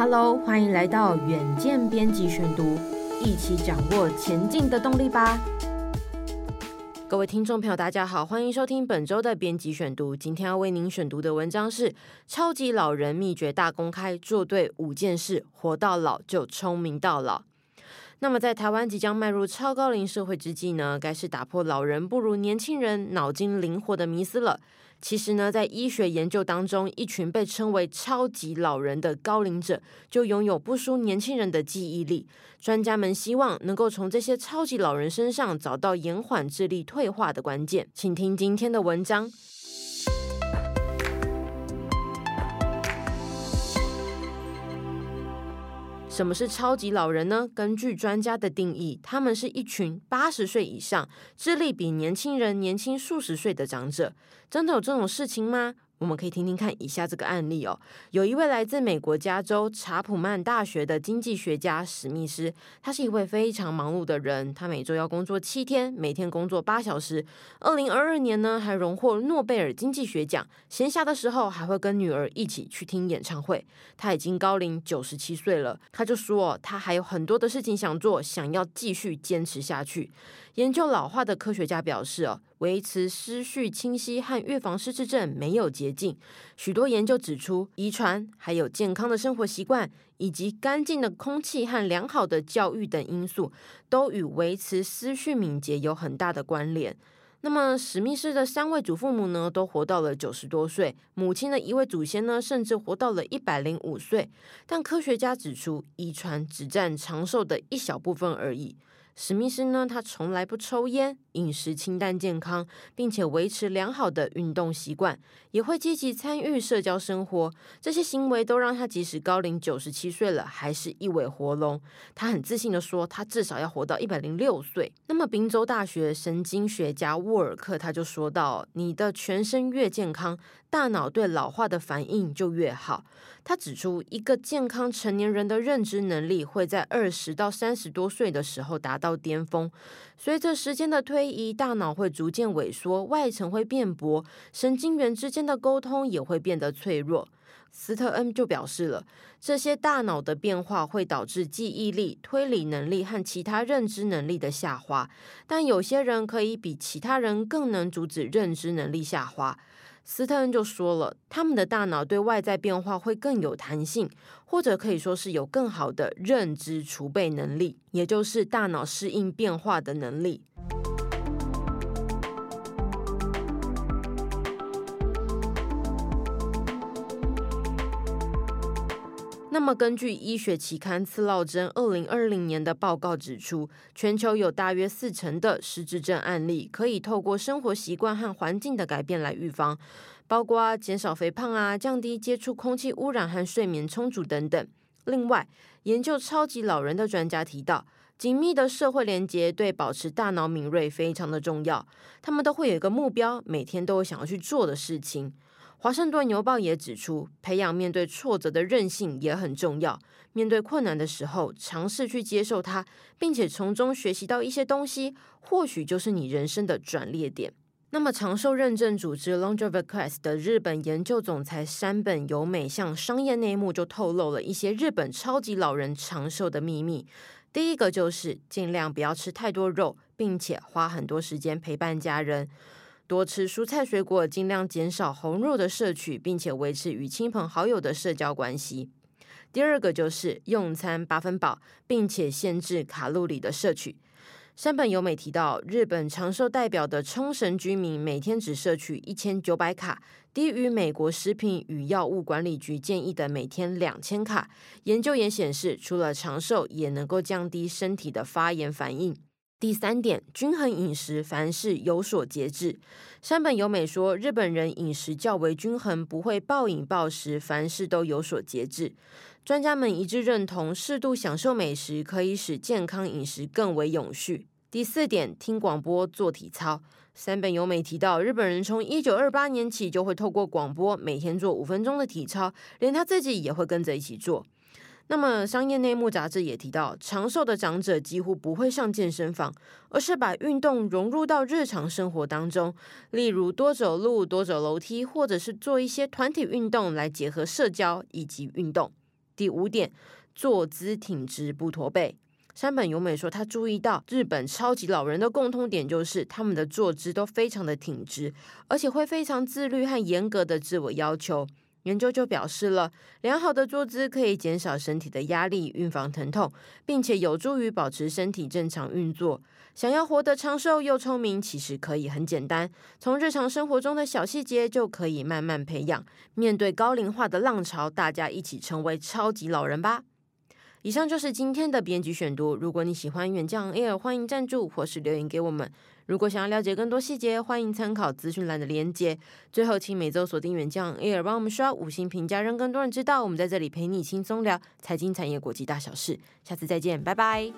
Hello，欢迎来到远见编辑选读，一起掌握前进的动力吧。各位听众朋友，大家好，欢迎收听本周的编辑选读。今天要为您选读的文章是《超级老人秘诀大公开：做对五件事，活到老就聪明到老》。那么，在台湾即将迈入超高龄社会之际呢，该是打破老人不如年轻人脑筋灵活的迷思了。其实呢，在医学研究当中，一群被称为超级老人的高龄者，就拥有不输年轻人的记忆力。专家们希望能够从这些超级老人身上找到延缓智力退化的关键。请听今天的文章。什么是超级老人呢？根据专家的定义，他们是一群八十岁以上、智力比年轻人年轻数十岁的长者。真的有这种事情吗？我们可以听听看以下这个案例哦。有一位来自美国加州查普曼大学的经济学家史密斯，他是一位非常忙碌的人，他每周要工作七天，每天工作八小时。二零二二年呢，还荣获诺贝尔经济学奖。闲暇的时候，还会跟女儿一起去听演唱会。他已经高龄九十七岁了，他就说他还有很多的事情想做，想要继续坚持下去。研究老化的科学家表示，哦，维持思绪清晰和预防失智症没有捷径。许多研究指出，遗传、还有健康的生活习惯，以及干净的空气和良好的教育等因素，都与维持思绪敏捷有很大的关联。那么，史密斯的三位祖父母呢，都活到了九十多岁；母亲的一位祖先呢，甚至活到了一百零五岁。但科学家指出，遗传只占长寿的一小部分而已。史密斯呢，他从来不抽烟，饮食清淡健康，并且维持良好的运动习惯，也会积极参与社交生活。这些行为都让他即使高龄九十七岁了，还是一尾活龙。他很自信地说，他至少要活到一百零六岁。那么，宾州大学神经学家沃尔克他就说到：“你的全身越健康，大脑对老化的反应就越好。”他指出，一个健康成年人的认知能力会在二十到三十多岁的时候达到巅峰。随着时间的推移，大脑会逐渐萎缩，外层会变薄，神经元之间的沟通也会变得脆弱。斯特恩就表示了，这些大脑的变化会导致记忆力、推理能力和其他认知能力的下滑，但有些人可以比其他人更能阻止认知能力下滑。斯特恩就说了，他们的大脑对外在变化会更有弹性，或者可以说是有更好的认知储备能力，也就是大脑适应变化的能力。那么，根据医学期刊《刺烙针》二零二零年的报告指出，全球有大约四成的失智症案例可以透过生活习惯和环境的改变来预防，包括减少肥胖啊、降低接触空气污染和睡眠充足等等。另外，研究超级老人的专家提到，紧密的社会连接对保持大脑敏锐非常的重要。他们都会有一个目标，每天都有想要去做的事情。华盛顿邮报也指出，培养面对挫折的韧性也很重要。面对困难的时候，尝试去接受它，并且从中学习到一些东西，或许就是你人生的转捩点。那么，长寿认证组织 LongeverQuest 的日本研究总裁山本由美向商业内幕就透露了一些日本超级老人长寿的秘密。第一个就是尽量不要吃太多肉，并且花很多时间陪伴家人。多吃蔬菜水果，尽量减少红肉的摄取，并且维持与亲朋好友的社交关系。第二个就是用餐八分饱，并且限制卡路里的摄取。山本由美提到，日本长寿代表的冲绳居民每天只摄取一千九百卡，低于美国食品与药物管理局建议的每天两千卡。研究也显示，除了长寿，也能够降低身体的发炎反应。第三点，均衡饮食，凡事有所节制。山本由美说，日本人饮食较为均衡，不会暴饮暴食，凡事都有所节制。专家们一致认同，适度享受美食可以使健康饮食更为永续。第四点，听广播做体操。山本由美提到，日本人从一九二八年起就会透过广播每天做五分钟的体操，连他自己也会跟着一起做。那么，商业内幕杂志也提到，长寿的长者几乎不会上健身房，而是把运动融入到日常生活当中，例如多走路、多走楼梯，或者是做一些团体运动来结合社交以及运动。第五点，坐姿挺直不驼背。山本由美说，她注意到日本超级老人的共通点就是他们的坐姿都非常的挺直，而且会非常自律和严格的自我要求。研究就表示了，良好的坐姿可以减少身体的压力、预防疼痛，并且有助于保持身体正常运作。想要活得长寿又聪明，其实可以很简单，从日常生活中的小细节就可以慢慢培养。面对高龄化的浪潮，大家一起成为超级老人吧！以上就是今天的编辑选读。如果你喜欢远将 Air，欢迎赞助或是留言给我们。如果想要了解更多细节，欢迎参考资讯栏的连接。最后，请每周锁定远见 Air，帮我们刷五星评价，让更多人知道我们在这里陪你轻松聊财经、产业、国际大小事。下次再见，拜拜。